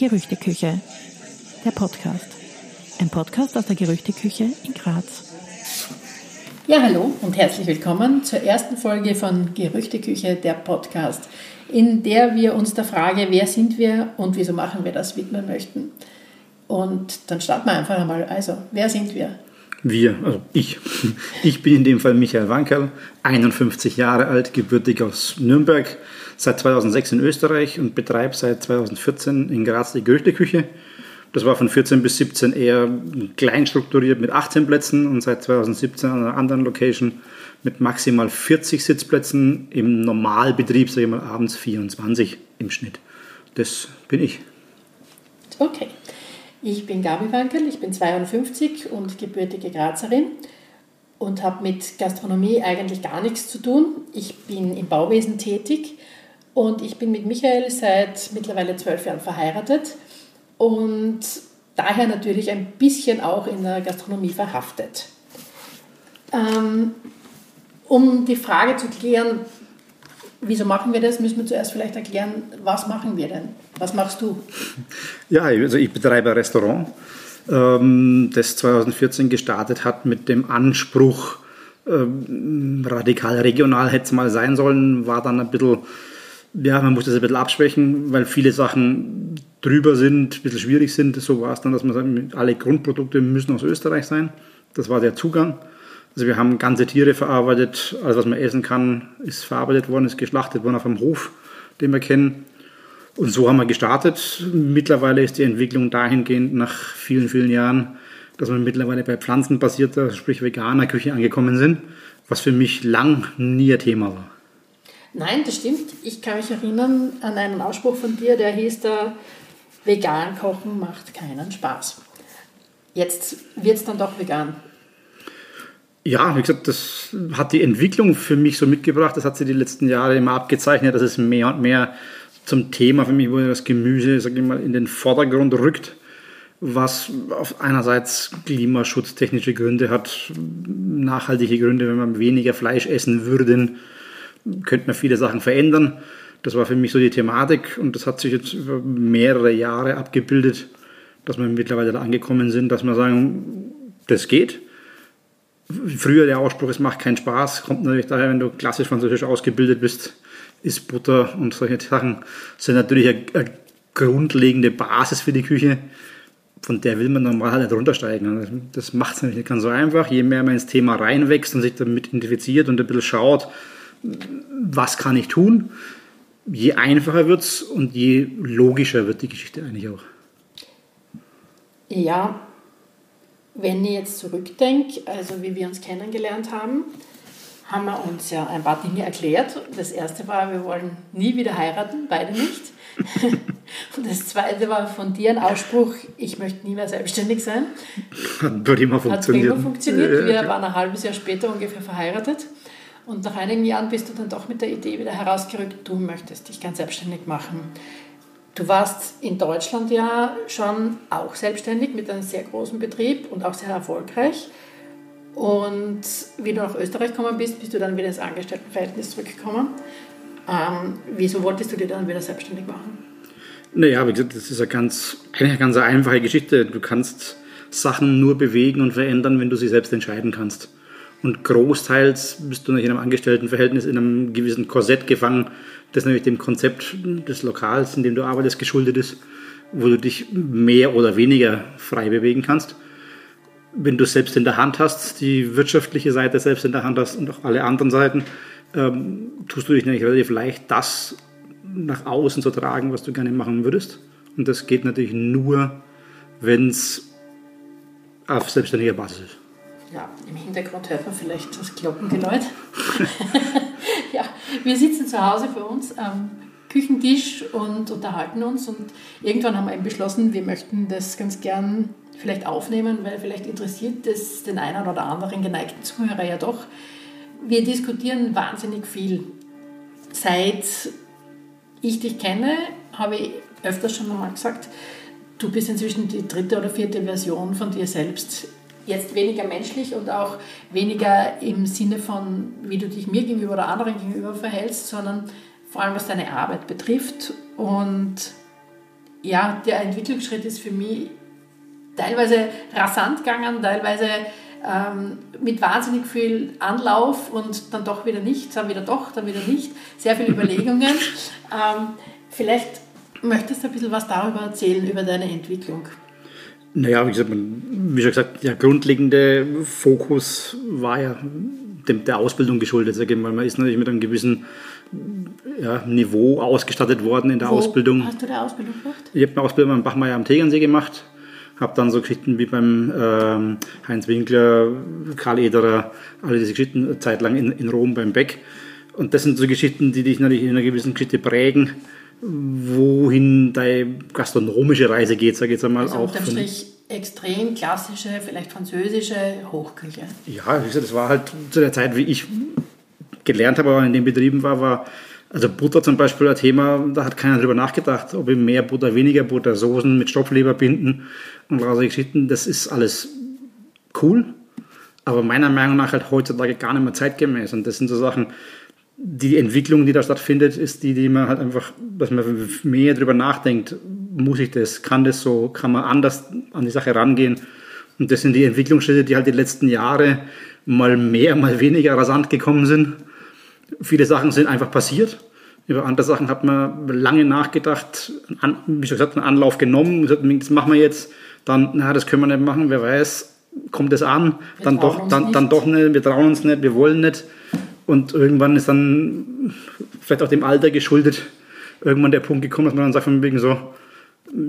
Gerüchteküche, der Podcast. Ein Podcast aus der Gerüchteküche in Graz. Ja, hallo und herzlich willkommen zur ersten Folge von Gerüchteküche, der Podcast, in der wir uns der Frage, wer sind wir und wieso machen wir das, widmen möchten. Und dann starten wir einfach einmal. Also, wer sind wir? Wir, also ich. Ich bin in dem Fall Michael Wankerl, 51 Jahre alt, gebürtig aus Nürnberg, seit 2006 in Österreich und betreibe seit 2014 in Graz die Gerüchteküche. Das war von 14 bis 17 eher klein strukturiert mit 18 Plätzen und seit 2017 an einer anderen Location mit maximal 40 Sitzplätzen im Normalbetrieb, sage ich mal, abends 24 im Schnitt. Das bin ich. Okay. Ich bin Gabi Wankel, ich bin 52 und gebürtige Grazerin und habe mit Gastronomie eigentlich gar nichts zu tun. Ich bin im Bauwesen tätig und ich bin mit Michael seit mittlerweile zwölf Jahren verheiratet und daher natürlich ein bisschen auch in der Gastronomie verhaftet. Ähm, um die Frage zu klären, wieso machen wir das, müssen wir zuerst vielleicht erklären, was machen wir denn? Was machst du? Ja, also ich betreibe ein Restaurant, ähm, das 2014 gestartet hat mit dem Anspruch, ähm, radikal regional hätte es mal sein sollen, war dann ein bisschen, ja, man muss das ein bisschen abschwächen, weil viele Sachen drüber sind, ein bisschen schwierig sind. So war es dann, dass man sagt, alle Grundprodukte müssen aus Österreich sein. Das war der Zugang. Also wir haben ganze Tiere verarbeitet, alles was man essen kann, ist verarbeitet worden, ist geschlachtet worden auf einem Hof, den wir kennen. Und so haben wir gestartet. Mittlerweile ist die Entwicklung dahingehend nach vielen, vielen Jahren, dass wir mittlerweile bei pflanzenbasierter, sprich veganer Küche angekommen sind, was für mich lang nie ein Thema war. Nein, das stimmt. Ich kann mich erinnern an einen Ausspruch von dir, der hieß da, vegan kochen macht keinen Spaß. Jetzt wird es dann doch vegan. Ja, wie gesagt, das hat die Entwicklung für mich so mitgebracht. Das hat sie die letzten Jahre immer abgezeichnet, dass es mehr und mehr zum Thema für mich wurde, das Gemüse, sag ich mal, in den Vordergrund rückt, was auf einerseits klimaschutztechnische Gründe hat, nachhaltige Gründe, wenn man weniger Fleisch essen würde, könnte man viele Sachen verändern. Das war für mich so die Thematik und das hat sich jetzt über mehrere Jahre abgebildet, dass wir mittlerweile da angekommen sind, dass wir sagen, das geht Früher der Ausspruch, es macht keinen Spaß, kommt natürlich daher, wenn du klassisch französisch ausgebildet bist, ist Butter und solche Sachen sind natürlich eine, eine grundlegende Basis für die Küche. Von der will man normal halt nicht runtersteigen. Also das macht es nicht ganz so einfach. Je mehr man ins Thema reinwächst und sich damit identifiziert und ein bisschen schaut, was kann ich tun, je einfacher wird es und je logischer wird die Geschichte eigentlich auch. Ja, wenn ich jetzt zurückdenke, also wie wir uns kennengelernt haben, haben wir uns ja ein paar Dinge erklärt. Das erste war, wir wollen nie wieder heiraten, beide nicht. Und das zweite war von dir ein Ausspruch, ich möchte nie mehr selbstständig sein. Hat prima funktioniert. Hat prima funktioniert. Wir waren ein halbes Jahr später ungefähr verheiratet. Und nach einigen Jahren bist du dann doch mit der Idee wieder herausgerückt, du möchtest dich ganz selbstständig machen. Du warst in Deutschland ja schon auch selbstständig mit einem sehr großen Betrieb und auch sehr erfolgreich. Und wie du nach Österreich gekommen bist, bist du dann wieder ins Angestelltenverhältnis zurückgekommen. Ähm, wieso wolltest du dir dann wieder selbstständig machen? Naja, wie gesagt, das ist eine ganz, eine ganz einfache Geschichte. Du kannst Sachen nur bewegen und verändern, wenn du sie selbst entscheiden kannst. Und großteils bist du nicht in einem Angestelltenverhältnis in einem gewissen Korsett gefangen, das nämlich dem Konzept des Lokals, in dem du arbeitest, geschuldet ist, wo du dich mehr oder weniger frei bewegen kannst. Wenn du selbst in der Hand hast, die wirtschaftliche Seite selbst in der Hand hast und auch alle anderen Seiten, ähm, tust du dich nämlich relativ leicht, das nach außen zu tragen, was du gerne machen würdest. Und das geht natürlich nur, wenn es auf selbstständiger Basis ist im Hintergrund hört man vielleicht das Glockengeläut. ja, wir sitzen zu Hause für uns am Küchentisch und unterhalten uns und irgendwann haben wir eben beschlossen, wir möchten das ganz gern vielleicht aufnehmen, weil vielleicht interessiert es den einen oder anderen geneigten Zuhörer ja doch. Wir diskutieren wahnsinnig viel. Seit ich dich kenne, habe ich öfters schon einmal gesagt, du bist inzwischen die dritte oder vierte Version von dir selbst jetzt weniger menschlich und auch weniger im Sinne von, wie du dich mir gegenüber oder anderen gegenüber verhältst, sondern vor allem was deine Arbeit betrifft. Und ja, der Entwicklungsschritt ist für mich teilweise rasant gegangen, teilweise ähm, mit wahnsinnig viel Anlauf und dann doch wieder nicht, dann wieder doch, dann wieder nicht. Sehr viele Überlegungen. ähm, vielleicht möchtest du ein bisschen was darüber erzählen, über deine Entwicklung. Naja, wie, gesagt, wie schon gesagt, der grundlegende Fokus war ja dem, der Ausbildung geschuldet, sage ich mal. Man ist natürlich mit einem gewissen ja, Niveau ausgestattet worden in der Wo Ausbildung. Hast du die Ausbildung gemacht? Ich habe eine Ausbildung beim Bachmeier am Tegernsee gemacht, habe dann so Geschichten wie beim ähm, Heinz Winkler, Karl Ederer, alle diese Geschichten eine Zeit lang in, in Rom beim Beck. Und das sind so Geschichten, die dich natürlich in einer gewissen Geschichte prägen, wohin deine gastronomische Reise geht, sage ich jetzt einmal Also auch. unterm Strich extrem klassische, vielleicht französische Hochküche. Ja, wie gesagt, das war halt zu der Zeit, wie ich gelernt habe, aber in den Betrieben war, war also Butter zum Beispiel ein Thema, da hat keiner drüber nachgedacht, ob ich mehr Butter, weniger Butter, Soßen mit Stopfleber binden und solche Geschichten, das ist alles cool, aber meiner Meinung nach halt heutzutage gar nicht mehr zeitgemäß und das sind so Sachen, die Entwicklung, die da stattfindet, ist die, die man halt einfach, dass man mehr drüber nachdenkt, muss ich das, kann das so, kann man anders an die Sache rangehen und das sind die Entwicklungsschritte, die halt die letzten Jahre mal mehr, mal weniger rasant gekommen sind. Viele Sachen sind einfach passiert. Über andere Sachen hat man lange nachgedacht, an, wie schon gesagt, einen Anlauf genommen, gesagt, das machen wir jetzt. Dann, na, das können wir nicht machen, wer weiß, kommt es an, Wir dann doch, dann, dann doch nicht, wir trauen uns nicht, wir wollen nicht. Und irgendwann ist dann vielleicht auch dem Alter geschuldet, irgendwann der Punkt gekommen, dass man dann sagt, von wegen so,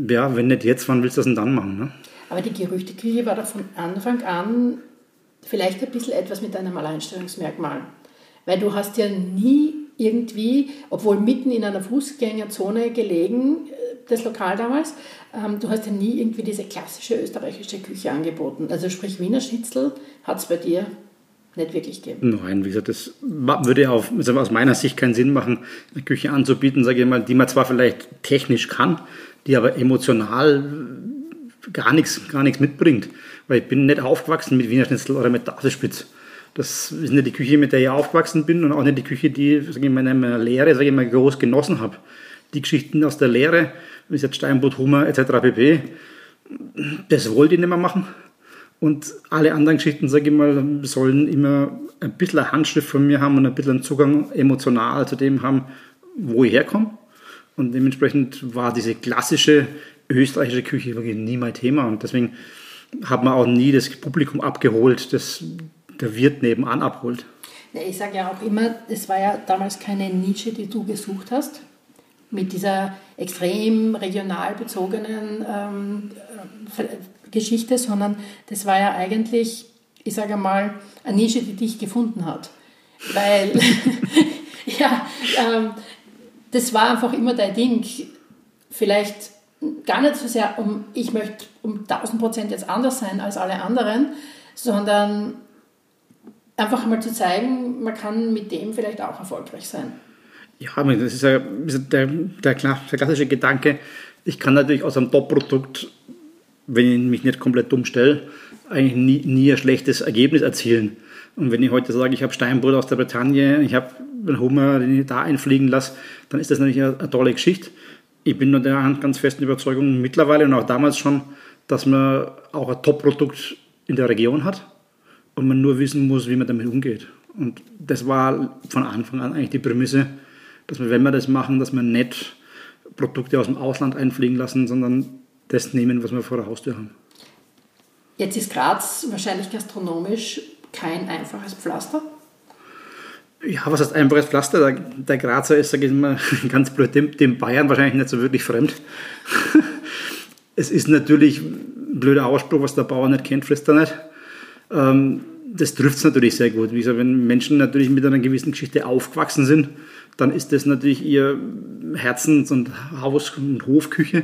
ja, wenn nicht jetzt, wann willst du das denn dann machen? Ne? Aber die Gerüchteküche war da von Anfang an vielleicht ein bisschen etwas mit einem Alleinstellungsmerkmal. Weil du hast ja nie irgendwie, obwohl mitten in einer Fußgängerzone gelegen, äh, das Lokal damals, ähm, du hast ja nie irgendwie diese klassische österreichische Küche angeboten. Also sprich Wiener Schnitzel hat es bei dir nicht wirklich gegeben. Nein, wie gesagt, das würde auf, aus meiner Sicht keinen Sinn machen, eine Küche anzubieten, sage ich mal, die man zwar vielleicht technisch kann, die aber emotional gar nichts, gar nichts mitbringt. Weil ich bin nicht aufgewachsen mit Wiener Schnitzel oder mit Tafelspitz. Das ist nicht die Küche, mit der ich aufgewachsen bin und auch nicht die Küche, die ich in meiner Lehre sage ich mal, groß genossen habe. Die Geschichten aus der Lehre, wie gesagt, Steinbutt, Hummer etc. pp., das wollte ich nicht mehr machen. Und alle anderen Geschichten, sage ich mal, sollen immer ein bisschen eine Handschrift von mir haben und ein bisschen einen Zugang emotional zu dem haben, wo ich herkomme. Und dementsprechend war diese klassische österreichische Küche wirklich nie mein Thema. Und deswegen hat man auch nie das Publikum abgeholt, das der Wirt nebenan abholt. Ich sage ja auch immer, es war ja damals keine Nische, die du gesucht hast, mit dieser extrem regional bezogenen ähm, äh, Geschichte, sondern das war ja eigentlich, ich sage mal, eine Nische, die dich gefunden hat. Weil, ja, ähm, das war einfach immer dein Ding. Vielleicht gar nicht so sehr, um ich möchte um 1000 Prozent jetzt anders sein als alle anderen, sondern einfach mal zu zeigen, man kann mit dem vielleicht auch erfolgreich sein. Ja, das ist ja der, der, der klassische Gedanke. Ich kann natürlich aus einem Top-Produkt, wenn ich mich nicht komplett dumm stelle, eigentlich nie, nie ein schlechtes Ergebnis erzielen. Und wenn ich heute sage, ich habe Steinbrot aus der Bretagne, ich habe einen Hummer, den ich da einfliegen lasse, dann ist das natürlich eine, eine tolle Geschichte. Ich bin nur der ganz festen Überzeugung mittlerweile und auch damals schon, dass man auch ein Top-Produkt in der Region hat und man nur wissen muss, wie man damit umgeht. Und das war von Anfang an eigentlich die Prämisse, dass wir, wenn wir das machen, dass wir nicht Produkte aus dem Ausland einfliegen lassen, sondern das nehmen, was wir vor der Haustür haben. Jetzt ist Graz wahrscheinlich gastronomisch kein einfaches Pflaster. Ja, was heißt einfaches Pflaster? Der, der Grazer ist, sage ich mal, ganz blöd, dem, dem Bayern wahrscheinlich nicht so wirklich fremd. es ist natürlich ein blöder Ausspruch, was der Bauer nicht kennt, frisst er nicht. Ähm, das trifft es natürlich sehr gut. Wie gesagt, wenn Menschen natürlich mit einer gewissen Geschichte aufgewachsen sind, dann ist das natürlich ihr Herzens- und Haus- und Hofküche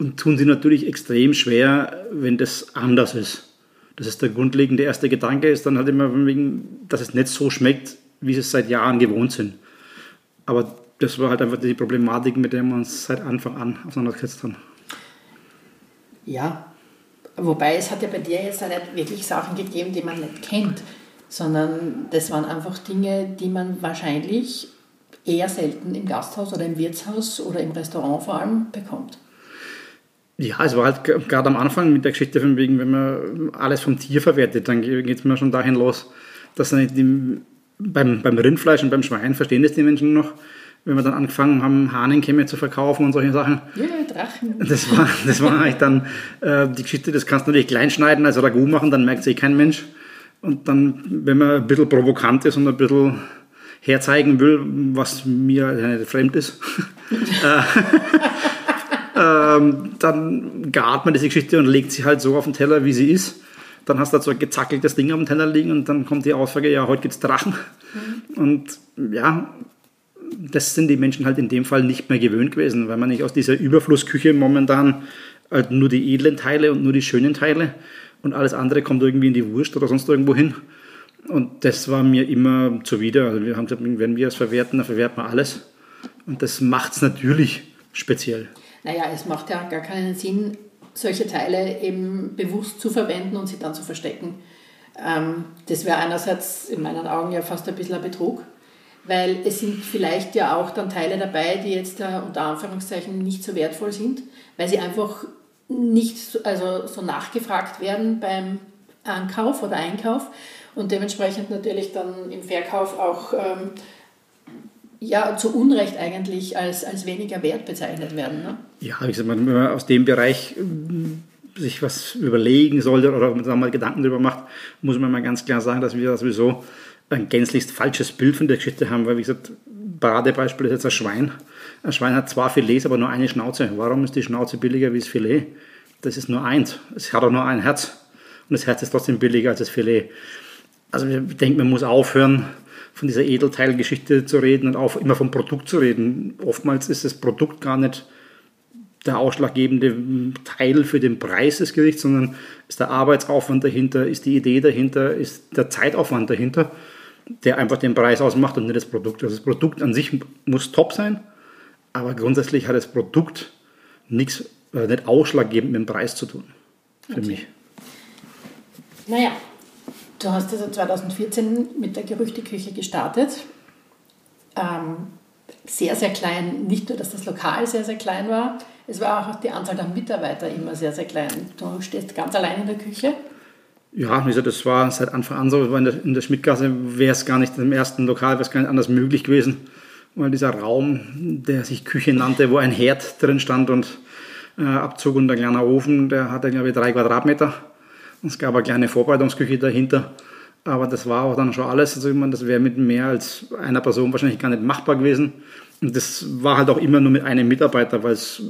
und tun sie natürlich extrem schwer, wenn das anders ist. Das ist der grundlegende erste Gedanke, ist dann halt immer, wegen, dass es nicht so schmeckt, wie sie es seit Jahren gewohnt sind. Aber das war halt einfach die Problematik, mit der wir uns seit Anfang an auseinandergesetzt haben. Ja, wobei es hat ja bei dir jetzt auch nicht wirklich Sachen gegeben, die man nicht kennt, sondern das waren einfach Dinge, die man wahrscheinlich eher selten im Gasthaus oder im Wirtshaus oder im Restaurant vor allem bekommt. Ja, es war halt gerade am Anfang mit der Geschichte von wegen, wenn man alles vom Tier verwertet, dann geht es mir schon dahin los, dass dann die, beim, beim Rindfleisch und beim Schwein verstehen das die Menschen noch, wenn wir dann angefangen haben, Hahnenkämme zu verkaufen und solche Sachen. Ja, Drachen. Das war, das war eigentlich dann äh, die Geschichte, das kannst du natürlich klein schneiden, also Ragout machen, dann merkt sich kein Mensch. Und dann, wenn man ein bisschen provokant ist und ein bisschen herzeigen will, was mir nicht fremd ist, äh, ähm, dann gart man diese Geschichte und legt sie halt so auf den Teller, wie sie ist. Dann hast du halt so ein gezackeltes Ding auf dem Teller liegen und dann kommt die Aussage, ja, heute gibt es Drachen. Mhm. Und ja, das sind die Menschen halt in dem Fall nicht mehr gewöhnt gewesen, weil man nicht aus dieser Überflussküche momentan halt nur die edlen Teile und nur die schönen Teile und alles andere kommt irgendwie in die Wurst oder sonst irgendwo hin. Und das war mir immer zuwider. Also wir haben gesagt, wenn wir es verwerten, dann verwerten wir alles. Und das macht es natürlich speziell. Naja, es macht ja gar keinen Sinn, solche Teile eben bewusst zu verwenden und sie dann zu verstecken. Ähm, das wäre einerseits in meinen Augen ja fast ein bisschen ein Betrug, weil es sind vielleicht ja auch dann Teile dabei, die jetzt unter Anführungszeichen nicht so wertvoll sind, weil sie einfach nicht also so nachgefragt werden beim Ankauf oder Einkauf und dementsprechend natürlich dann im Verkauf auch ähm, ja, zu Unrecht eigentlich als, als weniger wert bezeichnet werden. Ne? Ja, ich sag mal, wenn man aus dem Bereich äh, sich was überlegen sollte oder da mal Gedanken darüber macht, muss man mal ganz klar sagen, dass wir sowieso ein gänzlichst falsches Bild von der Geschichte haben, weil wie gesagt, Paradebeispiel ist jetzt ein Schwein. Ein Schwein hat zwei Filets, aber nur eine Schnauze. Warum ist die Schnauze billiger wie das Filet? Das ist nur eins. Es hat auch nur ein Herz. Und das Herz ist trotzdem billiger als das Filet. Also ich denke, man muss aufhören, von dieser Edelteilgeschichte zu reden und auch immer vom Produkt zu reden. Oftmals ist das Produkt gar nicht der ausschlaggebende Teil für den Preis des Gerichts, sondern ist der Arbeitsaufwand dahinter, ist die Idee dahinter, ist der Zeitaufwand dahinter, der einfach den Preis ausmacht und nicht das Produkt. Also das Produkt an sich muss top sein, aber grundsätzlich hat das Produkt nichts, äh, nicht ausschlaggebend mit dem Preis zu tun. Für okay. mich. Naja, Du hast also 2014 mit der Gerüchteküche gestartet. Ähm, sehr, sehr klein. Nicht nur, dass das Lokal sehr, sehr klein war, es war auch die Anzahl der Mitarbeiter immer sehr, sehr klein. Du stehst ganz allein in der Küche. Ja, das war seit Anfang an so. In der, in der Schmidtgasse wäre es gar nicht im ersten Lokal, wäre es gar nicht anders möglich gewesen. Weil dieser Raum, der sich Küche nannte, wo ein Herd drin stand und äh, Abzug und ein kleiner Ofen, der hatte, glaube ich, drei Quadratmeter. Es gab eine kleine Vorbereitungsküche dahinter. Aber das war auch dann schon alles. Also ich meine, das wäre mit mehr als einer Person wahrscheinlich gar nicht machbar gewesen. Und das war halt auch immer nur mit einem Mitarbeiter, weil es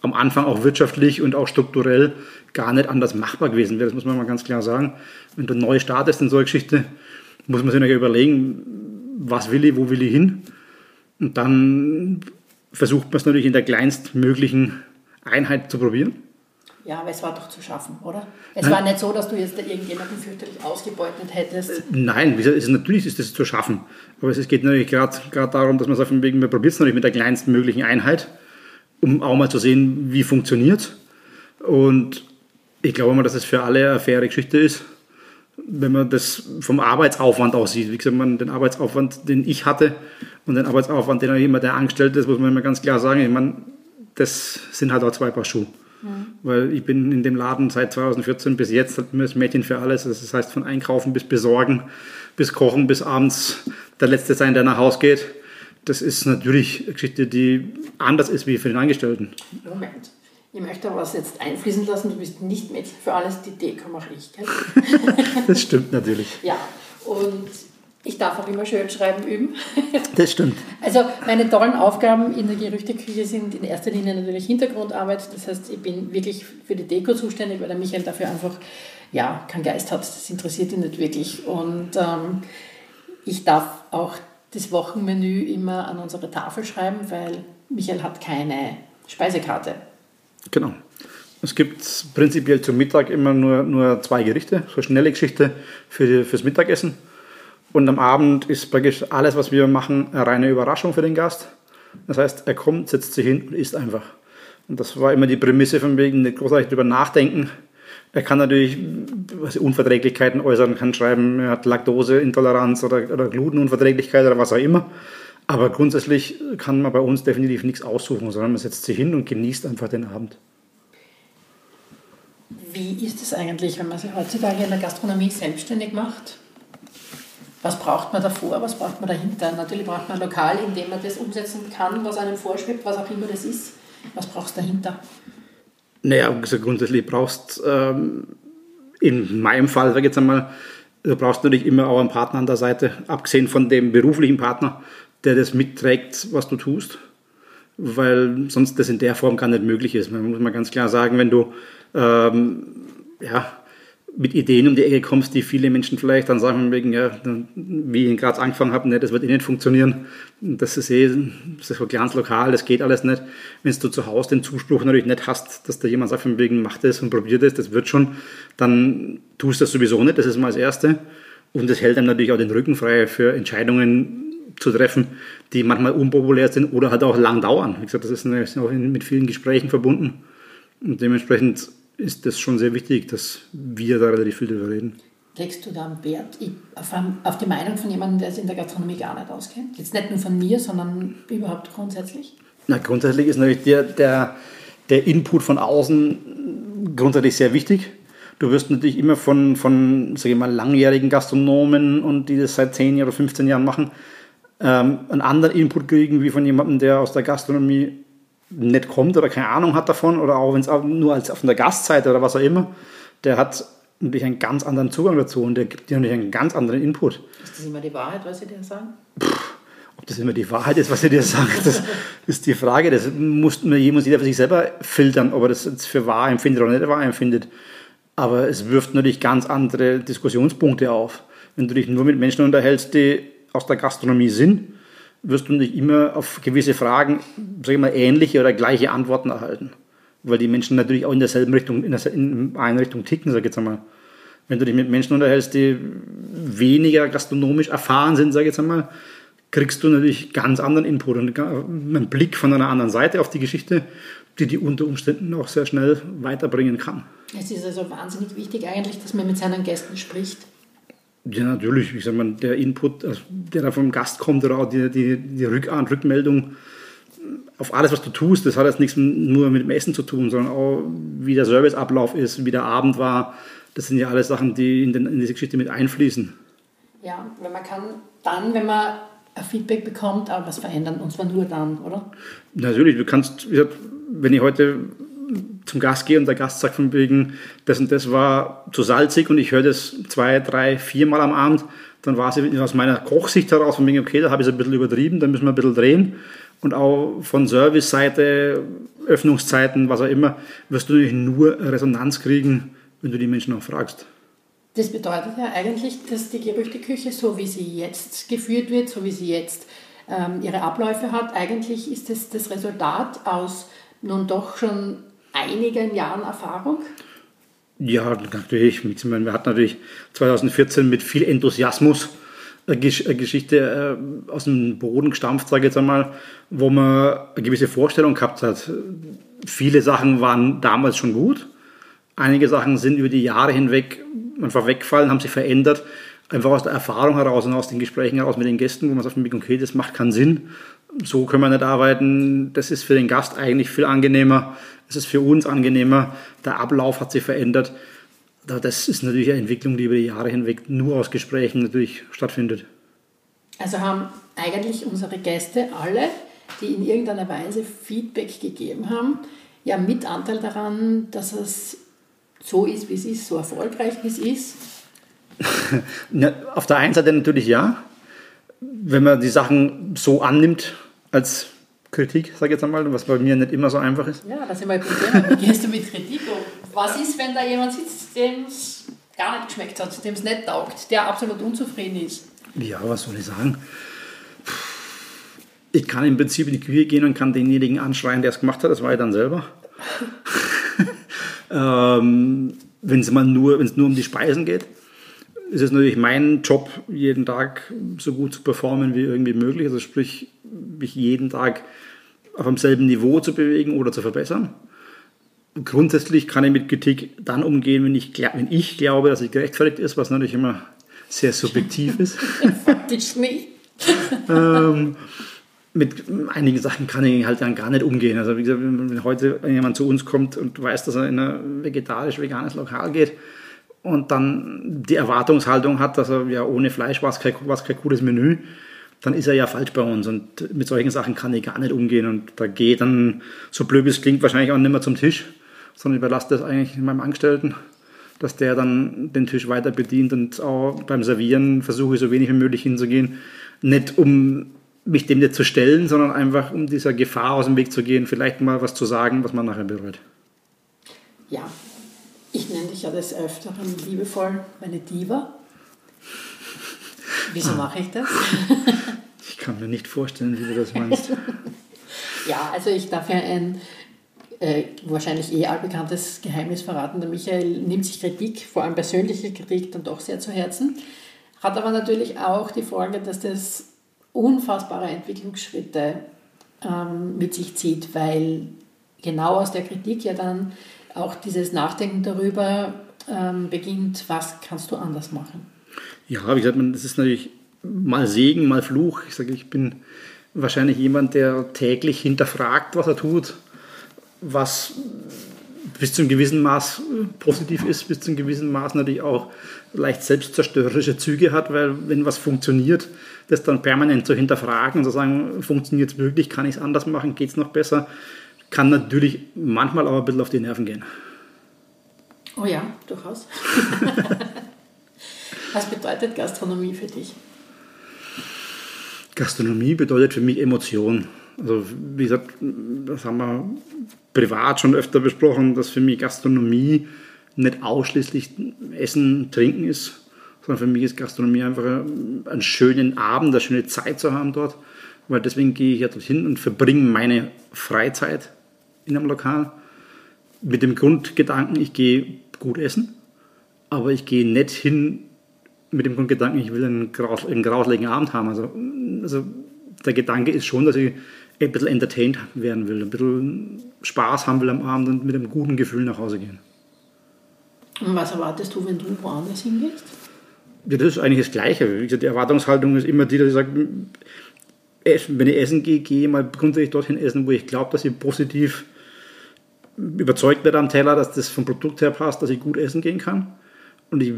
am Anfang auch wirtschaftlich und auch strukturell gar nicht anders machbar gewesen wäre. Das muss man mal ganz klar sagen. Wenn du neu startest in so einer Geschichte, muss man sich natürlich überlegen, was will ich, wo will ich hin? Und dann versucht man es natürlich in der kleinstmöglichen Einheit zu probieren. Ja, aber es war doch zu schaffen, oder? Es Nein. war nicht so, dass du jetzt irgendjemanden fürchterlich ausgebeutet hättest. Äh, nein, ist, natürlich ist das zu schaffen. Aber es geht natürlich gerade darum, dass man sagt, von wegen, wir probieren es natürlich mit der kleinsten möglichen Einheit, um auch mal zu sehen, wie funktioniert. Und ich glaube mal, dass es für alle eine faire Geschichte ist, wenn man das vom Arbeitsaufwand aussieht. Wie gesagt, man den Arbeitsaufwand, den ich hatte und den Arbeitsaufwand, den auch immer der Angestellte ist, muss man immer ganz klar sagen. Ich meine, das sind halt auch zwei Paar Schuhe. Mhm. Weil ich bin in dem Laden seit 2014 bis jetzt das Mädchen für alles. Das heißt von Einkaufen bis Besorgen, bis Kochen, bis abends der Letzte sein, der nach Hause geht. Das ist natürlich eine Geschichte, die anders ist wie für den Angestellten. Moment. Ich möchte was jetzt einfließen lassen. Du bist nicht Mädchen für alles, die Deko mache ich. das stimmt natürlich. Ja, darf auch immer schön schreiben üben. Das stimmt. Also meine tollen Aufgaben in der Gerüchteküche sind in erster Linie natürlich Hintergrundarbeit. Das heißt, ich bin wirklich für die Deko zuständig, weil der Michael dafür einfach ja, keinen Geist hat. Das interessiert ihn nicht wirklich. Und ähm, ich darf auch das Wochenmenü immer an unsere Tafel schreiben, weil Michael hat keine Speisekarte. Genau. Es gibt prinzipiell zum Mittag immer nur, nur zwei Gerichte, so schnelle Geschichte für, fürs Mittagessen. Und am Abend ist praktisch alles, was wir machen, eine reine Überraschung für den Gast. Das heißt, er kommt, setzt sich hin und isst einfach. Und das war immer die Prämisse von wegen nicht großartig drüber nachdenken. Er kann natürlich Unverträglichkeiten äußern, kann schreiben, er hat Laktoseintoleranz oder, oder Glutenunverträglichkeit oder was auch immer. Aber grundsätzlich kann man bei uns definitiv nichts aussuchen, sondern man setzt sich hin und genießt einfach den Abend. Wie ist es eigentlich, wenn man sich heutzutage in der Gastronomie selbstständig macht? Was braucht man davor, was braucht man dahinter? Natürlich braucht man ein Lokal, in dem man das umsetzen kann, was einem vorschwebt, was auch immer das ist. Was brauchst du dahinter? Naja, also grundsätzlich brauchst ähm, in meinem Fall, sag ich jetzt einmal, du brauchst natürlich immer auch einen Partner an der Seite, abgesehen von dem beruflichen Partner, der das mitträgt, was du tust, weil sonst das in der Form gar nicht möglich ist. Man muss mal ganz klar sagen, wenn du ähm, ja, mit Ideen um die Ecke kommst, die viele Menschen vielleicht dann sagen, wegen, ja, wie ich gerade angefangen habe, ne, das wird eh nicht funktionieren. Das ist eh das ist kleines Lokal, das geht alles nicht. Wenn du zu Hause den Zuspruch natürlich nicht hast, dass da jemand sagt, von wegen, mach das und probier das, das wird schon, dann tust du das sowieso nicht, das ist mal das Erste. Und das hält einem natürlich auch den Rücken frei für Entscheidungen zu treffen, die manchmal unpopulär sind oder halt auch lang dauern. Wie gesagt, das ist auch mit vielen Gesprächen verbunden. Und dementsprechend ist das schon sehr wichtig, dass wir da relativ viel drüber reden. Legst du da einen Wert auf, auf die Meinung von jemandem, der sich in der Gastronomie gar nicht auskennt? Jetzt nicht nur von mir, sondern überhaupt grundsätzlich? Na, grundsätzlich ist natürlich der, der, der Input von außen grundsätzlich sehr wichtig. Du wirst natürlich immer von, von sage ich mal, langjährigen Gastronomen und die das seit 10 oder 15 Jahren machen, ähm, einen anderen Input kriegen wie von jemandem, der aus der Gastronomie nicht kommt oder keine Ahnung hat davon oder auch wenn es nur als auf der Gastseite oder was auch immer, der hat natürlich einen ganz anderen Zugang dazu und der gibt dir natürlich einen ganz anderen Input. Ist das immer die Wahrheit, was sie dir sagen? Puh, ob das immer die Wahrheit ist, was sie dir sagen, das ist die Frage. Das muss, muss jeder für sich selber filtern, ob er das jetzt für wahr empfindet oder nicht wahr empfindet. Aber es wirft natürlich ganz andere Diskussionspunkte auf. Wenn du dich nur mit Menschen unterhältst, die aus der Gastronomie sind, wirst du nicht immer auf gewisse Fragen, sag ich mal, ähnliche oder gleiche Antworten erhalten. Weil die Menschen natürlich auch in derselben Richtung, in, der, in eine Richtung ticken, sag ich jetzt einmal. Wenn du dich mit Menschen unterhältst, die weniger gastronomisch erfahren sind, sag ich jetzt einmal, kriegst du natürlich ganz anderen Input und einen Blick von einer anderen Seite auf die Geschichte, die die unter Umständen auch sehr schnell weiterbringen kann. Es ist also wahnsinnig wichtig eigentlich, dass man mit seinen Gästen spricht. Ja, natürlich. Ich sag mal, der Input, also der da vom Gast kommt, oder auch die, die, die Rück Rückmeldung auf alles, was du tust, das hat jetzt nichts nur mit dem Essen zu tun, sondern auch, wie der Serviceablauf ist, wie der Abend war. Das sind ja alles Sachen, die in, den, in diese Geschichte mit einfließen. Ja, wenn man kann dann, wenn man ein Feedback bekommt, auch was verändern, und zwar nur dann, oder? Natürlich, du kannst, wenn ich heute zum Gast gehe und der Gast sagt von wegen, das und das war zu salzig und ich höre das zwei, drei, viermal am Abend, dann war es aus meiner Kochsicht heraus von wegen, okay, da habe ich es ein bisschen übertrieben, dann müssen wir ein bisschen drehen. Und auch von Serviceseite, Öffnungszeiten, was auch immer, wirst du natürlich nur Resonanz kriegen, wenn du die Menschen auch fragst. Das bedeutet ja eigentlich, dass die Gerüchteküche, so wie sie jetzt geführt wird, so wie sie jetzt ähm, ihre Abläufe hat, eigentlich ist es das Resultat aus nun doch schon einigen Jahren Erfahrung? Ja, natürlich. Wir hatten natürlich 2014 mit viel Enthusiasmus eine Geschichte äh, aus dem Boden gestampft, sage ich jetzt einmal, wo man eine gewisse Vorstellung gehabt hat. Viele Sachen waren damals schon gut. Einige Sachen sind über die Jahre hinweg einfach weggefallen, haben sich verändert. Einfach aus der Erfahrung heraus und aus den Gesprächen heraus mit den Gästen, wo man sagt, okay, das macht keinen Sinn. So können wir nicht arbeiten. Das ist für den Gast eigentlich viel angenehmer es ist für uns angenehmer, der Ablauf hat sich verändert. Das ist natürlich eine Entwicklung, die über die Jahre hinweg nur aus Gesprächen natürlich stattfindet. Also haben eigentlich unsere Gäste alle, die in irgendeiner Weise Feedback gegeben haben, ja mit Anteil daran, dass es so ist, wie es ist, so erfolgreich, wie es ist? Auf der einen Seite natürlich ja, wenn man die Sachen so annimmt als Kritik, sage ich jetzt einmal, was bei mir nicht immer so einfach ist. Ja, das ist immer ein Thema. Wie gehst du mit Kritik um? Was ist, wenn da jemand sitzt, dem es gar nicht geschmeckt hat, dem es nicht taugt, der absolut unzufrieden ist? Ja, was soll ich sagen? Ich kann im Prinzip in die Küche gehen und kann denjenigen anschreien, der es gemacht hat. Das war ich dann selber. ähm, wenn es nur, nur um die Speisen geht, ist es natürlich mein Job, jeden Tag so gut zu performen wie irgendwie möglich. Also sprich, mich jeden Tag auf demselben Niveau zu bewegen oder zu verbessern. Grundsätzlich kann ich mit Kritik dann umgehen, wenn ich, wenn ich glaube, dass sie gerechtfertigt ist, was natürlich immer sehr subjektiv ist. Faktisch nicht. ähm, mit einigen Sachen kann ich halt dann gar nicht umgehen. Also wie gesagt, wenn heute jemand zu uns kommt und weiß, dass er in ein vegetarisch-veganes Lokal geht und dann die Erwartungshaltung hat, dass er ja ohne Fleisch war es kein, kein gutes Menü, dann ist er ja falsch bei uns. Und mit solchen Sachen kann ich gar nicht umgehen. Und da geht dann, so blöd es klingt, wahrscheinlich auch nicht mehr zum Tisch, sondern überlasse das eigentlich meinem Angestellten, dass der dann den Tisch weiter bedient und auch beim Servieren versuche ich so wenig wie möglich hinzugehen. Nicht um mich dem nicht zu stellen, sondern einfach um dieser Gefahr aus dem Weg zu gehen, vielleicht mal was zu sagen, was man nachher bereut. Ja, nenne dich ja des Öfteren liebevoll meine Diva. Wieso ah. mache ich das? ich kann mir nicht vorstellen, wie du das meinst. ja, also ich darf ja ein äh, wahrscheinlich eh allbekanntes Geheimnis verraten. Der Michael nimmt sich Kritik, vor allem persönliche Kritik, dann doch sehr zu Herzen. Hat aber natürlich auch die Folge, dass das unfassbare Entwicklungsschritte ähm, mit sich zieht, weil genau aus der Kritik ja dann auch dieses Nachdenken darüber ähm, beginnt, was kannst du anders machen. Ja, wie gesagt, das ist natürlich mal Segen, mal Fluch. Ich sage, ich bin wahrscheinlich jemand, der täglich hinterfragt, was er tut, was bis zu einem gewissen Maß positiv ist, bis zu einem gewissen Maß natürlich auch leicht selbstzerstörerische Züge hat, weil wenn was funktioniert, das dann permanent zu hinterfragen und zu sagen, funktioniert es wirklich, kann ich es anders machen, geht es noch besser, kann natürlich manchmal auch ein bisschen auf die Nerven gehen. Oh ja, durchaus. was bedeutet Gastronomie für dich? Gastronomie bedeutet für mich Emotion. Also wie gesagt, das haben wir privat schon öfter besprochen, dass für mich Gastronomie nicht ausschließlich Essen, Trinken ist, sondern für mich ist Gastronomie einfach einen schönen Abend, eine schöne Zeit zu haben dort, weil deswegen gehe ich ja dorthin und verbringe meine Freizeit in einem Lokal mit dem Grundgedanken, ich gehe gut essen, aber ich gehe nicht hin mit dem Grundgedanken, ich will einen, graus, einen grauseligen Abend haben. Also, also der Gedanke ist schon, dass ich ein bisschen entertained werden will, ein bisschen Spaß haben will am Abend und mit einem guten Gefühl nach Hause gehen. Und was erwartest du, wenn du woanders hingehst? Ja, das ist eigentlich das Gleiche. Die Erwartungshaltung ist immer die, dass ich sage, wenn ich essen gehe, gehe ich mal grundsätzlich dorthin essen, wo ich glaube, dass ich positiv überzeugt werde am Teller, dass das vom Produkt her passt, dass ich gut essen gehen kann. Und ich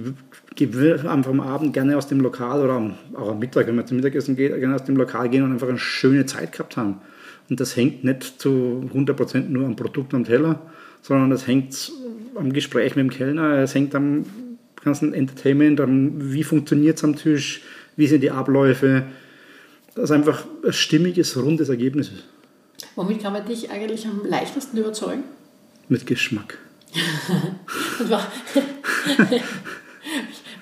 will einfach am Abend gerne aus dem Lokal oder auch am Mittag, wenn man zum Mittagessen geht, gerne aus dem Lokal gehen und einfach eine schöne Zeit gehabt haben. Und das hängt nicht zu 100% nur am Produkt am Teller, sondern das hängt am Gespräch mit dem Kellner, es hängt am ganzen Entertainment, an wie funktioniert es am Tisch, wie sind die Abläufe, dass einfach ein stimmiges, rundes Ergebnis ist. Womit kann man dich eigentlich am leichtesten überzeugen? Mit Geschmack.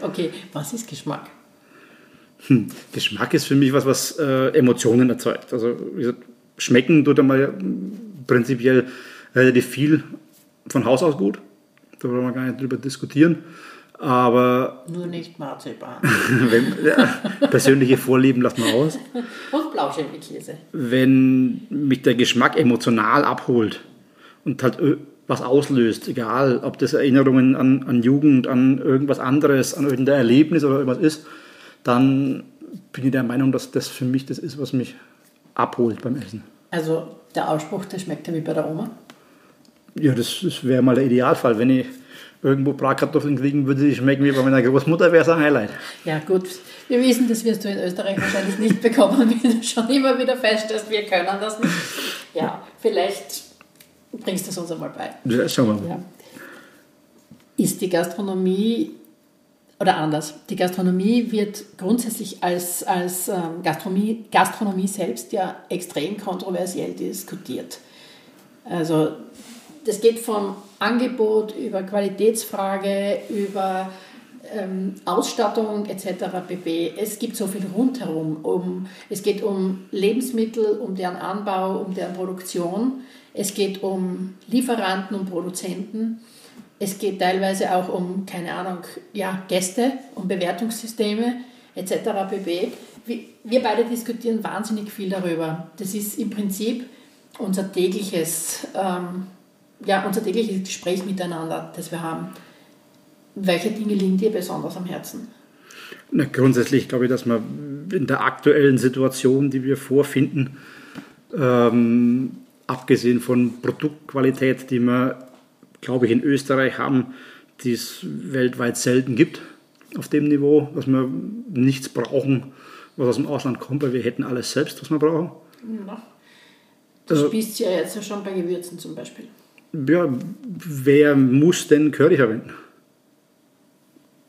okay, was ist Geschmack? Hm. Geschmack ist für mich was, was äh, Emotionen erzeugt. Also wie gesagt, schmecken tut einmal prinzipiell relativ viel von Haus aus gut. Da wollen wir gar nicht drüber diskutieren. Aber. Nur nicht Marzipan. wenn, ja, persönliche Vorlieben lassen wir aus. Und Blauschimmelkäse. Wenn mich der Geschmack emotional abholt und halt was auslöst, egal ob das Erinnerungen an, an Jugend, an irgendwas anderes, an irgendein Erlebnis oder irgendwas ist, dann bin ich der Meinung, dass das für mich das ist, was mich abholt beim Essen. Also der Ausspruch, der schmeckt ja wie bei der Oma? Ja, das, das wäre mal der Idealfall. Wenn ich irgendwo Bratkartoffeln kriegen würde, die schmecken wie bei meiner Großmutter, wäre es ein Highlight. Ja gut, wir wissen, das wirst du in Österreich wahrscheinlich nicht bekommen, wie du schon immer wieder feststellst, wir können das nicht. Ja, vielleicht bringst es uns einmal bei. Ja, schauen wir mal. Ja. Ist die Gastronomie, oder anders, die Gastronomie wird grundsätzlich als, als ähm, Gastronomie, Gastronomie selbst ja extrem kontroversiell diskutiert. Also das geht vom Angebot über Qualitätsfrage, über ähm, Ausstattung etc. pp. Es gibt so viel rundherum. Um, es geht um Lebensmittel, um deren Anbau, um deren Produktion. Es geht um Lieferanten und Produzenten. Es geht teilweise auch um, keine Ahnung, ja, Gäste, um Bewertungssysteme etc. pp. Wir beide diskutieren wahnsinnig viel darüber. Das ist im Prinzip unser tägliches, ähm, ja, unser tägliches Gespräch miteinander, das wir haben. Welche Dinge liegen dir besonders am Herzen? Na, grundsätzlich glaube ich, dass man in der aktuellen Situation, die wir vorfinden, Ähm, abgesehen von Produktqualität, die wir, glaube ich, in Österreich haben, die es weltweit selten gibt auf dem Niveau, dass wir nichts brauchen, was aus dem Ausland kommt, weil wir hätten alles selbst, was wir brauchen. Ja. Du also, spießt ja jetzt schon bei Gewürzen zum Beispiel. Ja, wer muss denn Curry verwenden?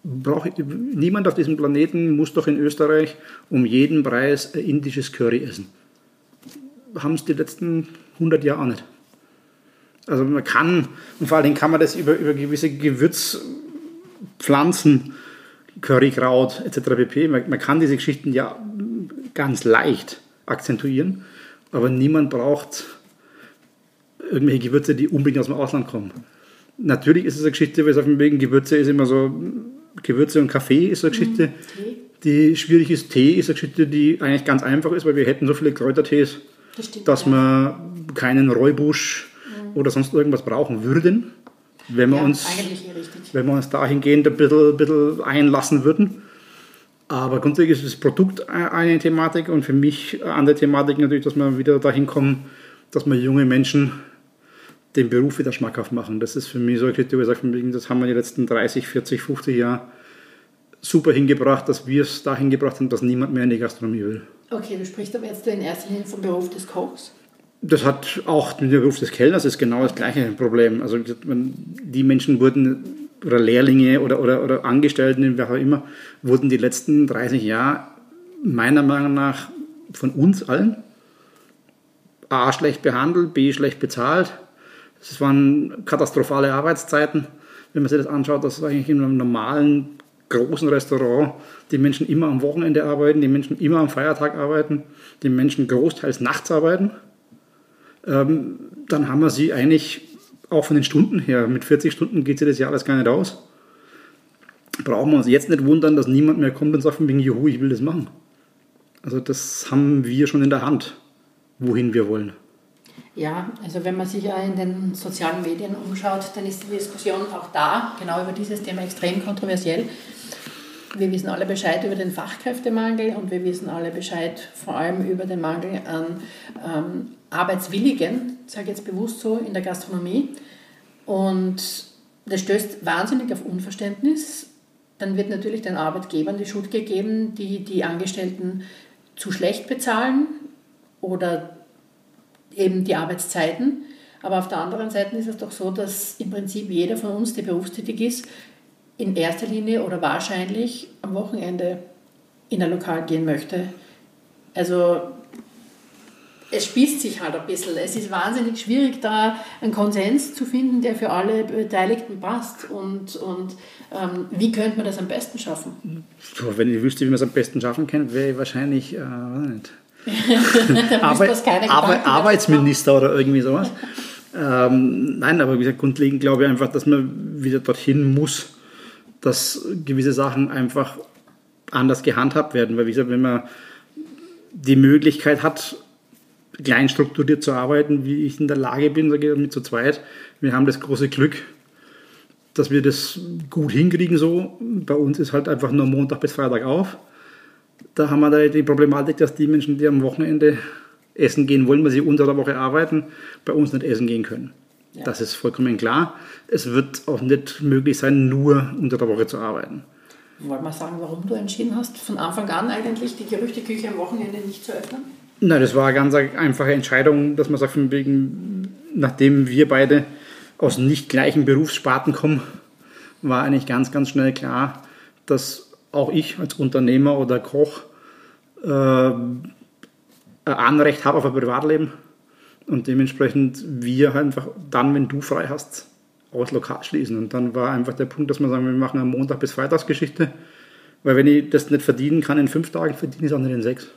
Brauch, niemand auf diesem Planeten muss doch in Österreich um jeden Preis indisches Curry essen. Haben es die letzten 100 Jahre auch nicht. Also man kann, und vor Dingen kann man das über, über gewisse Gewürzpflanzen, Currykraut etc. pp. Man, man kann diese Geschichten ja ganz leicht akzentuieren, aber niemand braucht irgendwelche Gewürze, die unbedingt aus dem Ausland kommen. Natürlich ist es eine Geschichte, weil es auf dem Wegen Gewürze ist immer so, Gewürze und Kaffee ist eine Geschichte, mhm. die schwierig ist. Tee ist eine Geschichte, die eigentlich ganz einfach ist, weil wir hätten so viele Kräutertees, das stimmt, dass ja. wir keinen Räubusch mhm. oder sonst irgendwas brauchen würden, wenn wir, ja, uns, wenn wir uns dahingehend ein bisschen, ein bisschen einlassen würden. Aber grundsätzlich ist das Produkt eine Thematik und für mich eine andere Thematik natürlich, dass wir wieder dahin kommen, dass wir junge Menschen den Beruf wieder schmackhaft machen. Das ist für mich so ein Kriterium, das haben wir die letzten 30, 40, 50 Jahre super hingebracht, dass wir es dahin gebracht haben, dass niemand mehr in die Gastronomie will. Okay, du sprichst aber jetzt in erster Linie vom Beruf des Kochs. Das hat auch mit dem Beruf des Kellners ist genau das gleiche Problem. Also die Menschen wurden, oder Lehrlinge oder, oder, oder Angestellten, wer auch immer, wurden die letzten 30 Jahre meiner Meinung nach von uns allen A schlecht behandelt, B schlecht bezahlt es waren katastrophale Arbeitszeiten. Wenn man sich das anschaut, dass eigentlich in einem normalen großen Restaurant die Menschen immer am Wochenende arbeiten, die Menschen immer am Feiertag arbeiten, die Menschen großteils nachts arbeiten. Ähm, dann haben wir sie eigentlich auch von den Stunden her, mit 40 Stunden geht sie das Jahr alles gar nicht aus. Brauchen wir uns jetzt nicht wundern, dass niemand mehr kommt und sagt von wegen, juhu, ich will das machen. Also das haben wir schon in der Hand, wohin wir wollen. Ja, also wenn man sich ja in den sozialen Medien umschaut, dann ist die Diskussion auch da, genau über dieses Thema extrem kontroversiell. Wir wissen alle Bescheid über den Fachkräftemangel und wir wissen alle Bescheid vor allem über den Mangel an ähm, Arbeitswilligen, sage ich jetzt bewusst so, in der Gastronomie. Und das stößt wahnsinnig auf Unverständnis. Dann wird natürlich den Arbeitgebern die Schuld gegeben, die die Angestellten zu schlecht bezahlen oder eben die Arbeitszeiten. Aber auf der anderen Seite ist es doch so, dass im Prinzip jeder von uns, der berufstätig ist, in erster Linie oder wahrscheinlich am Wochenende in ein Lokal gehen möchte. Also es spießt sich halt ein bisschen. Es ist wahnsinnig schwierig, da einen Konsens zu finden, der für alle Beteiligten passt. Und, und ähm, wie könnte man das am besten schaffen? Wenn ich wüsste, wie man es am besten schaffen kann, wäre ich wahrscheinlich, äh, nicht, Arbeit, Arbeit, Arbeitsminister oder irgendwie sowas. ähm, nein, aber wie gesagt, grundlegend glaube ich einfach, dass man wieder dorthin muss, dass gewisse Sachen einfach anders gehandhabt werden. Weil, wie gesagt, wenn man die Möglichkeit hat, klein strukturiert zu arbeiten, wie ich in der Lage bin, sage ich mit zu zweit, wir haben das große Glück, dass wir das gut hinkriegen so. Bei uns ist halt einfach nur Montag bis Freitag auf da haben wir da die Problematik, dass die Menschen, die am Wochenende essen gehen wollen, weil sie unter der Woche arbeiten, bei uns nicht essen gehen können. Ja. Das ist vollkommen klar. Es wird auch nicht möglich sein, nur unter der Woche zu arbeiten. Wollen wir sagen, warum du entschieden hast, von Anfang an eigentlich die Gerüchteküche am Wochenende nicht zu öffnen? Nein, das war eine ganz einfache Entscheidung, dass man sagt, von wegen, nachdem wir beide aus nicht gleichen Berufssparten kommen, war eigentlich ganz, ganz schnell klar, dass auch ich als Unternehmer oder Koch äh, ein Anrecht habe auf ein Privatleben und dementsprechend wir einfach dann, wenn du frei hast, aus Lokal schließen. Und dann war einfach der Punkt, dass wir sagen, wir machen eine Montag- bis Freitagsgeschichte, weil wenn ich das nicht verdienen kann in fünf Tagen, verdiene ich es auch nicht in sechs.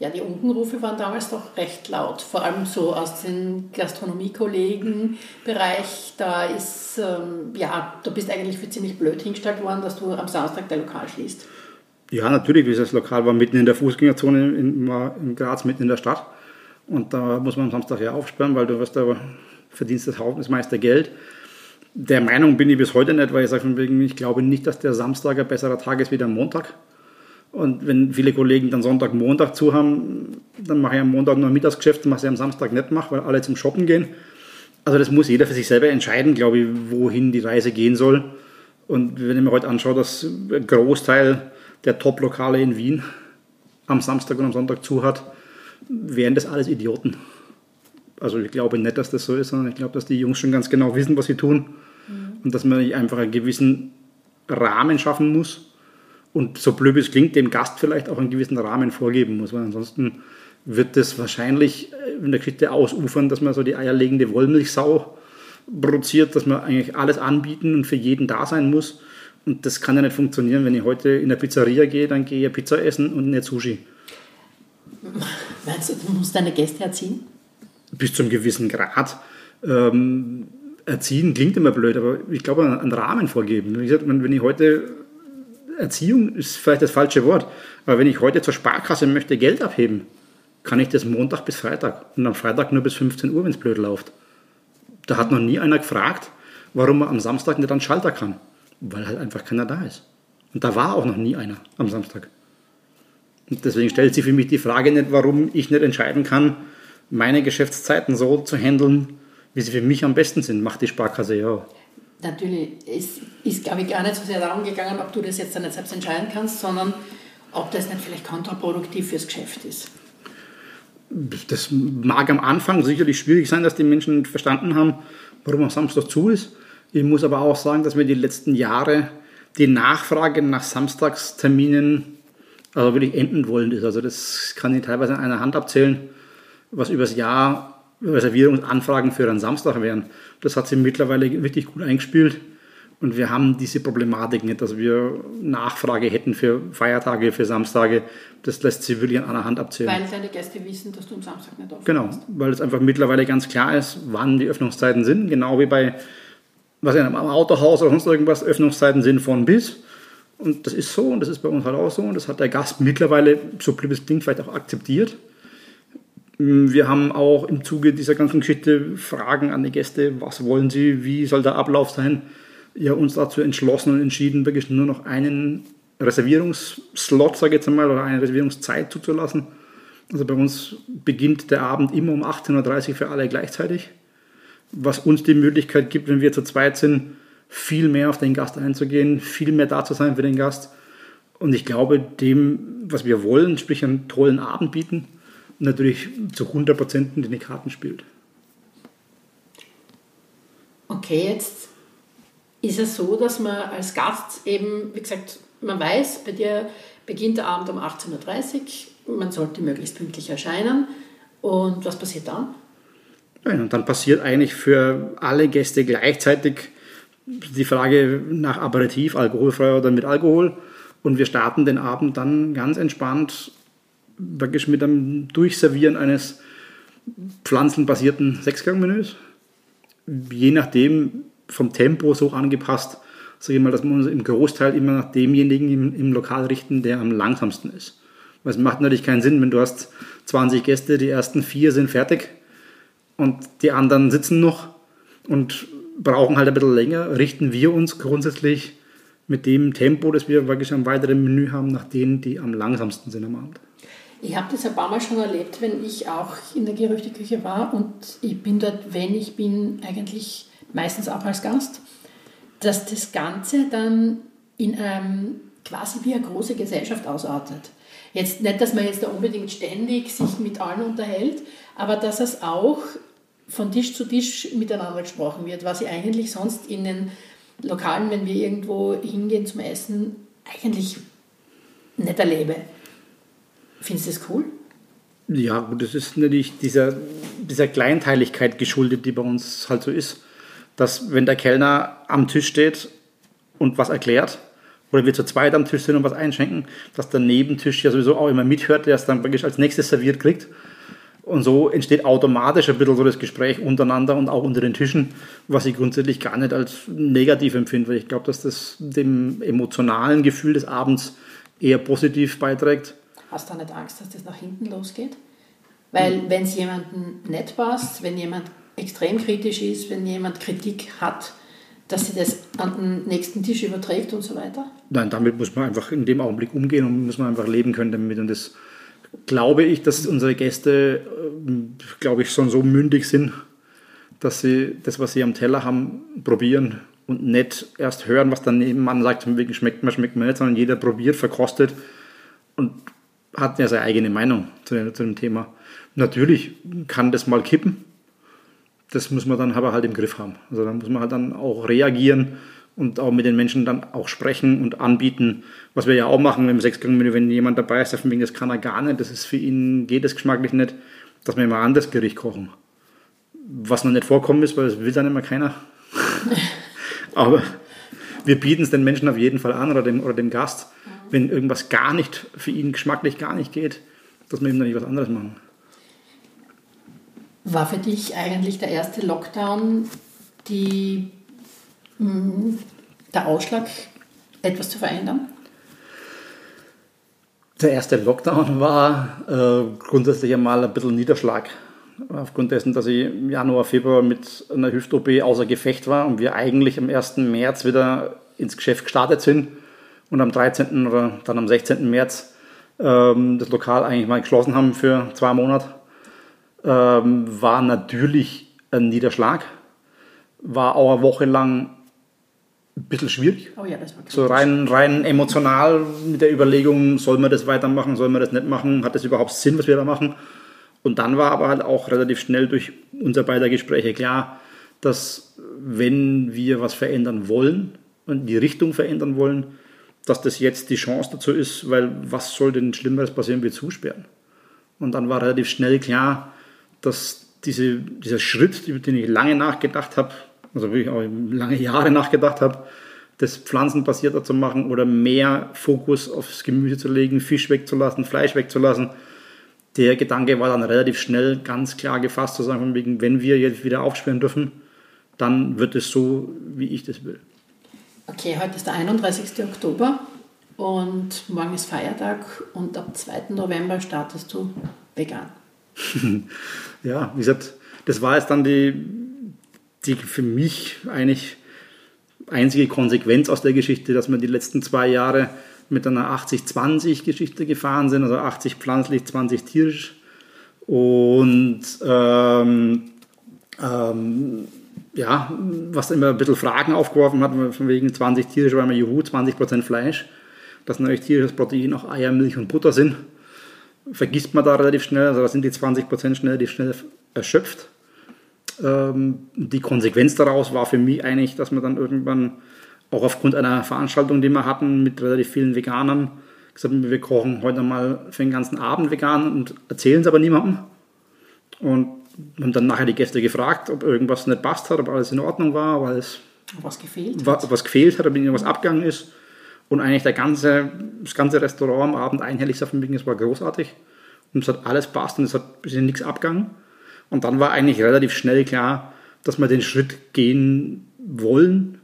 Ja, die Unkenrufe waren damals doch recht laut, vor allem so aus dem Gastronomie-Kollegen-Bereich. Da ist, ähm, ja, du bist eigentlich für ziemlich blöd hingestellt worden, dass du am Samstag dein Lokal schließt. Ja, natürlich, das Lokal war mitten in der Fußgängerzone in, in Graz, mitten in der Stadt. Und da muss man am Samstag ja aufsperren, weil du wirst da verdienst das meiste Geld. Der Meinung bin ich bis heute nicht, weil ich sage, ich glaube nicht, dass der Samstag ein besserer Tag ist wie der Montag. Und wenn viele Kollegen dann Sonntag, Montag zu haben, dann mache ich am Montag nur Mittagsgeschäft, was ich am Samstag nicht mache, weil alle zum Shoppen gehen. Also das muss jeder für sich selber entscheiden, glaube ich, wohin die Reise gehen soll. Und wenn ich mir heute anschaue, dass ein Großteil der Top-Lokale in Wien am Samstag und am Sonntag zu hat, wären das alles Idioten. Also ich glaube nicht, dass das so ist, sondern ich glaube, dass die Jungs schon ganz genau wissen, was sie tun mhm. und dass man einfach einen gewissen Rahmen schaffen muss und so blöd es klingt, dem Gast vielleicht auch einen gewissen Rahmen vorgeben muss, weil ansonsten wird das wahrscheinlich in der Geschichte ausufern, dass man so die eierlegende Wollmilchsau produziert, dass man eigentlich alles anbieten und für jeden da sein muss. Und das kann ja nicht funktionieren, wenn ich heute in der Pizzeria gehe, dann gehe ich Pizza essen und nicht Sushi. Meinst du, du musst deine Gäste erziehen? Bis zum gewissen Grad. Ähm, erziehen klingt immer blöd, aber ich glaube, einen Rahmen vorgeben. Wie gesagt, wenn ich heute, Erziehung ist vielleicht das falsche Wort, aber wenn ich heute zur Sparkasse möchte Geld abheben, kann ich das Montag bis Freitag und am Freitag nur bis 15 Uhr, wenn es blöd läuft. Da hat noch nie einer gefragt, warum man am Samstag nicht an Schalter kann, weil halt einfach keiner da ist. Und da war auch noch nie einer am Samstag. Und deswegen stellt sich für mich die Frage nicht, warum ich nicht entscheiden kann, meine Geschäftszeiten so zu handeln, wie sie für mich am besten sind. Macht die Sparkasse ja. Natürlich, es ist, glaube ich, gar nicht so sehr darum gegangen, ob du das jetzt dann nicht selbst entscheiden kannst, sondern ob das nicht vielleicht kontraproduktiv fürs Geschäft ist. Das mag am Anfang sicherlich schwierig sein, dass die Menschen verstanden haben, warum am Samstag zu ist. Ich muss aber auch sagen, dass wir die letzten Jahre die Nachfrage nach Samstagsterminen also wirklich enden wollend ist. Also das kann ich teilweise an einer Hand abzählen, was übers Jahr Reservierungsanfragen für einen Samstag wären. Das hat sich mittlerweile wirklich gut eingespielt. Und wir haben diese Problematik nicht, dass wir Nachfrage hätten für Feiertage, für Samstage. Das lässt sich wirklich an einer Hand abzählen. Weil deine Gäste wissen, dass du am Samstag nicht aufhörst. Genau, weil es einfach mittlerweile ganz klar ist, wann die Öffnungszeiten sind. Genau wie bei was in einem Autohaus oder sonst irgendwas Öffnungszeiten sind von bis. Und das ist so und das ist bei uns halt auch so. Und das hat der Gast mittlerweile, so blöd es klingt, vielleicht auch akzeptiert. Wir haben auch im Zuge dieser ganzen Geschichte Fragen an die Gäste, was wollen sie, wie soll der Ablauf sein ja, uns dazu entschlossen und entschieden, wirklich nur noch einen Reservierungsslot, sage ich jetzt einmal, oder eine Reservierungszeit zuzulassen. Also bei uns beginnt der Abend immer um 18.30 Uhr für alle gleichzeitig, was uns die Möglichkeit gibt, wenn wir zu zweit sind, viel mehr auf den Gast einzugehen, viel mehr da zu sein für den Gast. Und ich glaube, dem, was wir wollen, sprich einen tollen Abend bieten, natürlich zu 100 Prozent in die Karten spielt. Okay, jetzt ist es so, dass man als Gast eben, wie gesagt, man weiß, bei dir beginnt der Abend um 18.30 Uhr, man sollte möglichst pünktlich erscheinen. Und was passiert dann? Ja, und dann passiert eigentlich für alle Gäste gleichzeitig die Frage nach Aperitif, alkoholfrei oder mit Alkohol. Und wir starten den Abend dann ganz entspannt, wirklich mit einem Durchservieren eines pflanzenbasierten Sechsgangmenüs. Je nachdem, vom Tempo so angepasst, sage ich mal, dass wir uns im Großteil immer nach demjenigen im, im Lokal richten, der am langsamsten ist. Weil es macht natürlich keinen Sinn, wenn du hast 20 Gäste, die ersten vier sind fertig und die anderen sitzen noch und brauchen halt ein bisschen länger, richten wir uns grundsätzlich mit dem Tempo, das wir wirklich am weiteren Menü haben, nach denen, die am langsamsten sind am Abend. Ich habe das ein paar Mal schon erlebt, wenn ich auch in der Gerüchteküche war und ich bin dort, wenn ich bin, eigentlich meistens auch als Gast, dass das Ganze dann in einem quasi wie eine große Gesellschaft ausartet. Jetzt nicht, dass man jetzt da unbedingt ständig sich mit allen unterhält, aber dass es auch von Tisch zu Tisch miteinander gesprochen wird, was ich eigentlich sonst in den Lokalen, wenn wir irgendwo hingehen zum Essen, eigentlich nicht erlebe. Findest du das cool? Ja, gut, das ist natürlich dieser, dieser Kleinteiligkeit geschuldet, die bei uns halt so ist dass wenn der Kellner am Tisch steht und was erklärt, oder wir zu zweit am Tisch sind und was einschenken, dass der Nebentisch ja sowieso auch immer mithört, der es dann wirklich als nächstes serviert kriegt. Und so entsteht automatisch ein bisschen so das Gespräch untereinander und auch unter den Tischen, was ich grundsätzlich gar nicht als negativ empfinde, weil ich glaube, dass das dem emotionalen Gefühl des Abends eher positiv beiträgt. Hast du nicht Angst, dass das nach hinten losgeht? Weil wenn es jemandem nicht passt, wenn jemand extrem kritisch ist, wenn jemand Kritik hat, dass sie das an den nächsten Tisch überträgt und so weiter? Nein, damit muss man einfach in dem Augenblick umgehen und muss man einfach leben können damit. Und das glaube ich, dass unsere Gäste, äh, glaube ich, schon so mündig sind, dass sie das, was sie am Teller haben, probieren und nicht erst hören, was dann nebenan sagt, wegen schmeckt man, schmeckt man nicht, sondern jeder probiert, verkostet und hat ja seine eigene Meinung zu dem, zu dem Thema. Natürlich kann das mal kippen. Das muss man dann aber halt im Griff haben. Also da muss man halt dann auch reagieren und auch mit den Menschen dann auch sprechen und anbieten, was wir ja auch machen im Sechsgang-Menü, wenn jemand dabei ist, der von wegen, das kann er gar nicht, das ist für ihn, geht es geschmacklich nicht, dass wir immer ein anderes Gericht kochen. Was noch nicht vorkommen ist, weil das will dann immer keiner. Aber wir bieten es den Menschen auf jeden Fall an oder dem, oder dem Gast, wenn irgendwas gar nicht für ihn geschmacklich gar nicht geht, dass wir ihm dann nicht was anderes machen. War für dich eigentlich der erste Lockdown die, mh, mm, der Ausschlag, etwas zu verändern? Der erste Lockdown war äh, grundsätzlich einmal ein bisschen Niederschlag. Aufgrund dessen, dass ich im Januar, Februar mit einer Hüft-OP außer Gefecht war und wir eigentlich am 1. März wieder ins Geschäft gestartet sind und am 13. oder dann am 16. März ähm, das Lokal eigentlich mal geschlossen haben für zwei Monate, ähm, war natürlich ein Niederschlag. War auch eine Woche lang ein bisschen schwierig. Oh ja, das war so rein, rein emotional mit der Überlegung, soll man das weitermachen, soll man das nicht machen, hat das überhaupt Sinn, was wir da machen? Und dann war aber halt auch relativ schnell durch unser beider Gespräche klar, dass wenn wir was verändern wollen und die Richtung verändern wollen, dass das jetzt die Chance dazu ist, weil was soll denn Schlimmeres passieren wie zusperren? Und dann war relativ schnell klar, dass diese, dieser Schritt, über den ich lange nachgedacht habe, also wirklich auch lange Jahre nachgedacht habe, das pflanzenbasierter zu machen oder mehr Fokus aufs Gemüse zu legen, Fisch wegzulassen, Fleisch wegzulassen. Der Gedanke war dann relativ schnell ganz klar gefasst, zu sagen, wegen, wenn wir jetzt wieder aufsperren dürfen, dann wird es so, wie ich das will. Okay, heute ist der 31. Oktober und morgen ist Feiertag und ab 2. November startest du vegan. ja, wie gesagt, das war jetzt dann die, die für mich eigentlich einzige Konsequenz aus der Geschichte, dass wir die letzten zwei Jahre mit einer 80-20-Geschichte gefahren sind, also 80 pflanzlich, 20 tierisch. Und ähm, ähm, ja, was immer ein bisschen Fragen aufgeworfen hat, von wegen 20 tierische, weil wir Juhu, 20% Fleisch, dass natürlich tierisches Protein auch Eier, Milch und Butter sind vergisst man da relativ schnell, also da sind die 20% schnell, die schnell erschöpft. Ähm, die Konsequenz daraus war für mich eigentlich, dass man dann irgendwann auch aufgrund einer Veranstaltung, die wir hatten mit relativ vielen Veganern, gesagt haben, wir kochen heute mal für den ganzen Abend vegan und erzählen es aber niemandem. Und haben dann nachher die Gäste gefragt, ob irgendwas nicht passt hat, ob alles in Ordnung war, ob alles was gefehlt hat, was gefehlt hat, ob irgendwas abgegangen ist. Und eigentlich der ganze, das ganze Restaurant am Abend einhellig auf dem es war großartig. Und es hat alles passt und es hat bisschen nichts abgegangen. Und dann war eigentlich relativ schnell klar, dass wir den Schritt gehen wollen,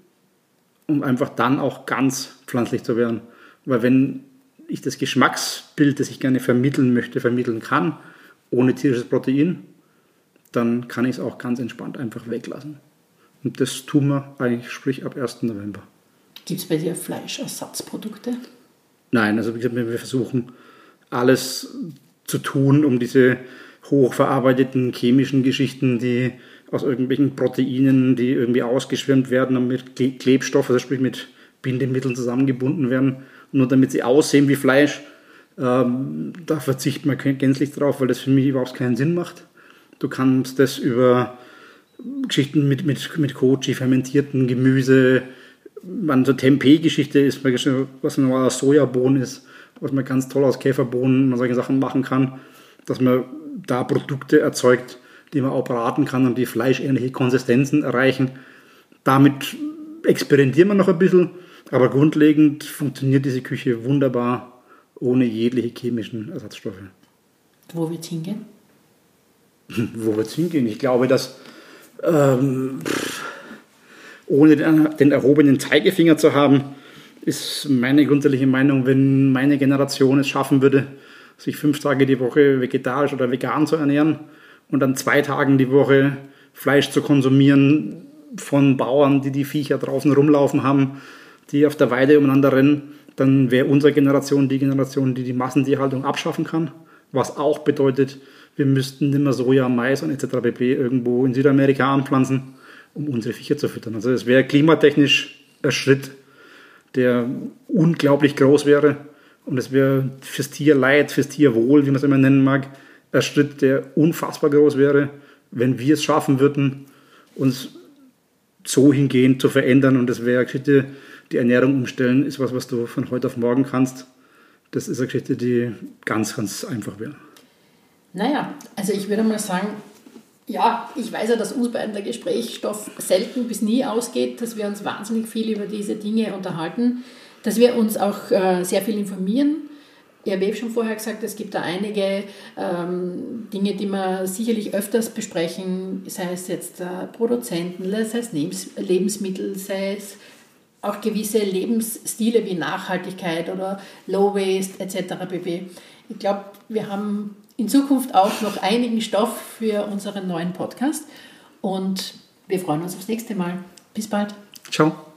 um einfach dann auch ganz pflanzlich zu werden. Weil wenn ich das Geschmacksbild, das ich gerne vermitteln möchte, vermitteln kann, ohne tierisches Protein, dann kann ich es auch ganz entspannt einfach weglassen. Und das tun wir eigentlich, sprich ab 1. November. Gibt es bei dir Fleischersatzprodukte? Nein, also wie gesagt, wir versuchen alles zu tun, um diese hochverarbeiteten chemischen Geschichten, die aus irgendwelchen Proteinen, die irgendwie ausgeschwemmt werden und mit Klebstoff, also sprich mit Bindemitteln zusammengebunden werden, nur damit sie aussehen wie Fleisch. Ähm, da verzichtet man gänzlich drauf, weil das für mich überhaupt keinen Sinn macht. Du kannst das über Geschichten mit, mit, mit Kochi, fermentierten Gemüse, man so Tempeh-Geschichte ist, was ein normaler Sojabohnen ist, was man ganz toll aus Käferbohnen und solche Sachen machen kann, dass man da Produkte erzeugt, die man auch braten kann und die fleischähnliche Konsistenzen erreichen. Damit experimentieren wir noch ein bisschen, aber grundlegend funktioniert diese Küche wunderbar ohne jegliche chemischen Ersatzstoffe. Wo wird es hingehen? Wo wird es hingehen? Ich glaube, dass ähm, ohne den, den erhobenen Zeigefinger zu haben, ist meine grundsätzliche Meinung, wenn meine Generation es schaffen würde, sich fünf Tage die Woche vegetarisch oder vegan zu ernähren und dann zwei Tagen die Woche Fleisch zu konsumieren, von Bauern, die die Viecher draußen rumlaufen haben, die auf der Weide umeinander rennen, dann wäre unsere Generation die Generation, die die Massentierhaltung abschaffen kann. Was auch bedeutet, wir müssten nicht mehr Soja, Mais und etc. pp. irgendwo in Südamerika anpflanzen, um unsere Viecher zu füttern. Also es wäre klimatechnisch ein Schritt, der unglaublich groß wäre. Und es wäre fürs Tierleid, fürs Tierwohl, wie man es immer nennen mag, ein Schritt, der unfassbar groß wäre, wenn wir es schaffen würden, uns so hingehend zu verändern. Und das wäre eine Geschichte, die Ernährung umstellen, ist was, was du von heute auf morgen kannst. Das ist eine Geschichte, die ganz, ganz einfach wäre. Naja, also ich würde mal sagen, ja, ich weiß ja, dass uns beiden der Gesprächsstoff selten bis nie ausgeht, dass wir uns wahnsinnig viel über diese Dinge unterhalten, dass wir uns auch äh, sehr viel informieren. Ich habe schon vorher gesagt, es gibt da einige ähm, Dinge, die wir sicherlich öfters besprechen, sei es jetzt äh, Produzenten, sei es Lebensmittel, sei es auch gewisse Lebensstile wie Nachhaltigkeit oder Low Waste etc. pp. Ich glaube, wir haben in Zukunft auch noch einigen Stoff für unseren neuen Podcast und wir freuen uns aufs nächste Mal. Bis bald. Ciao.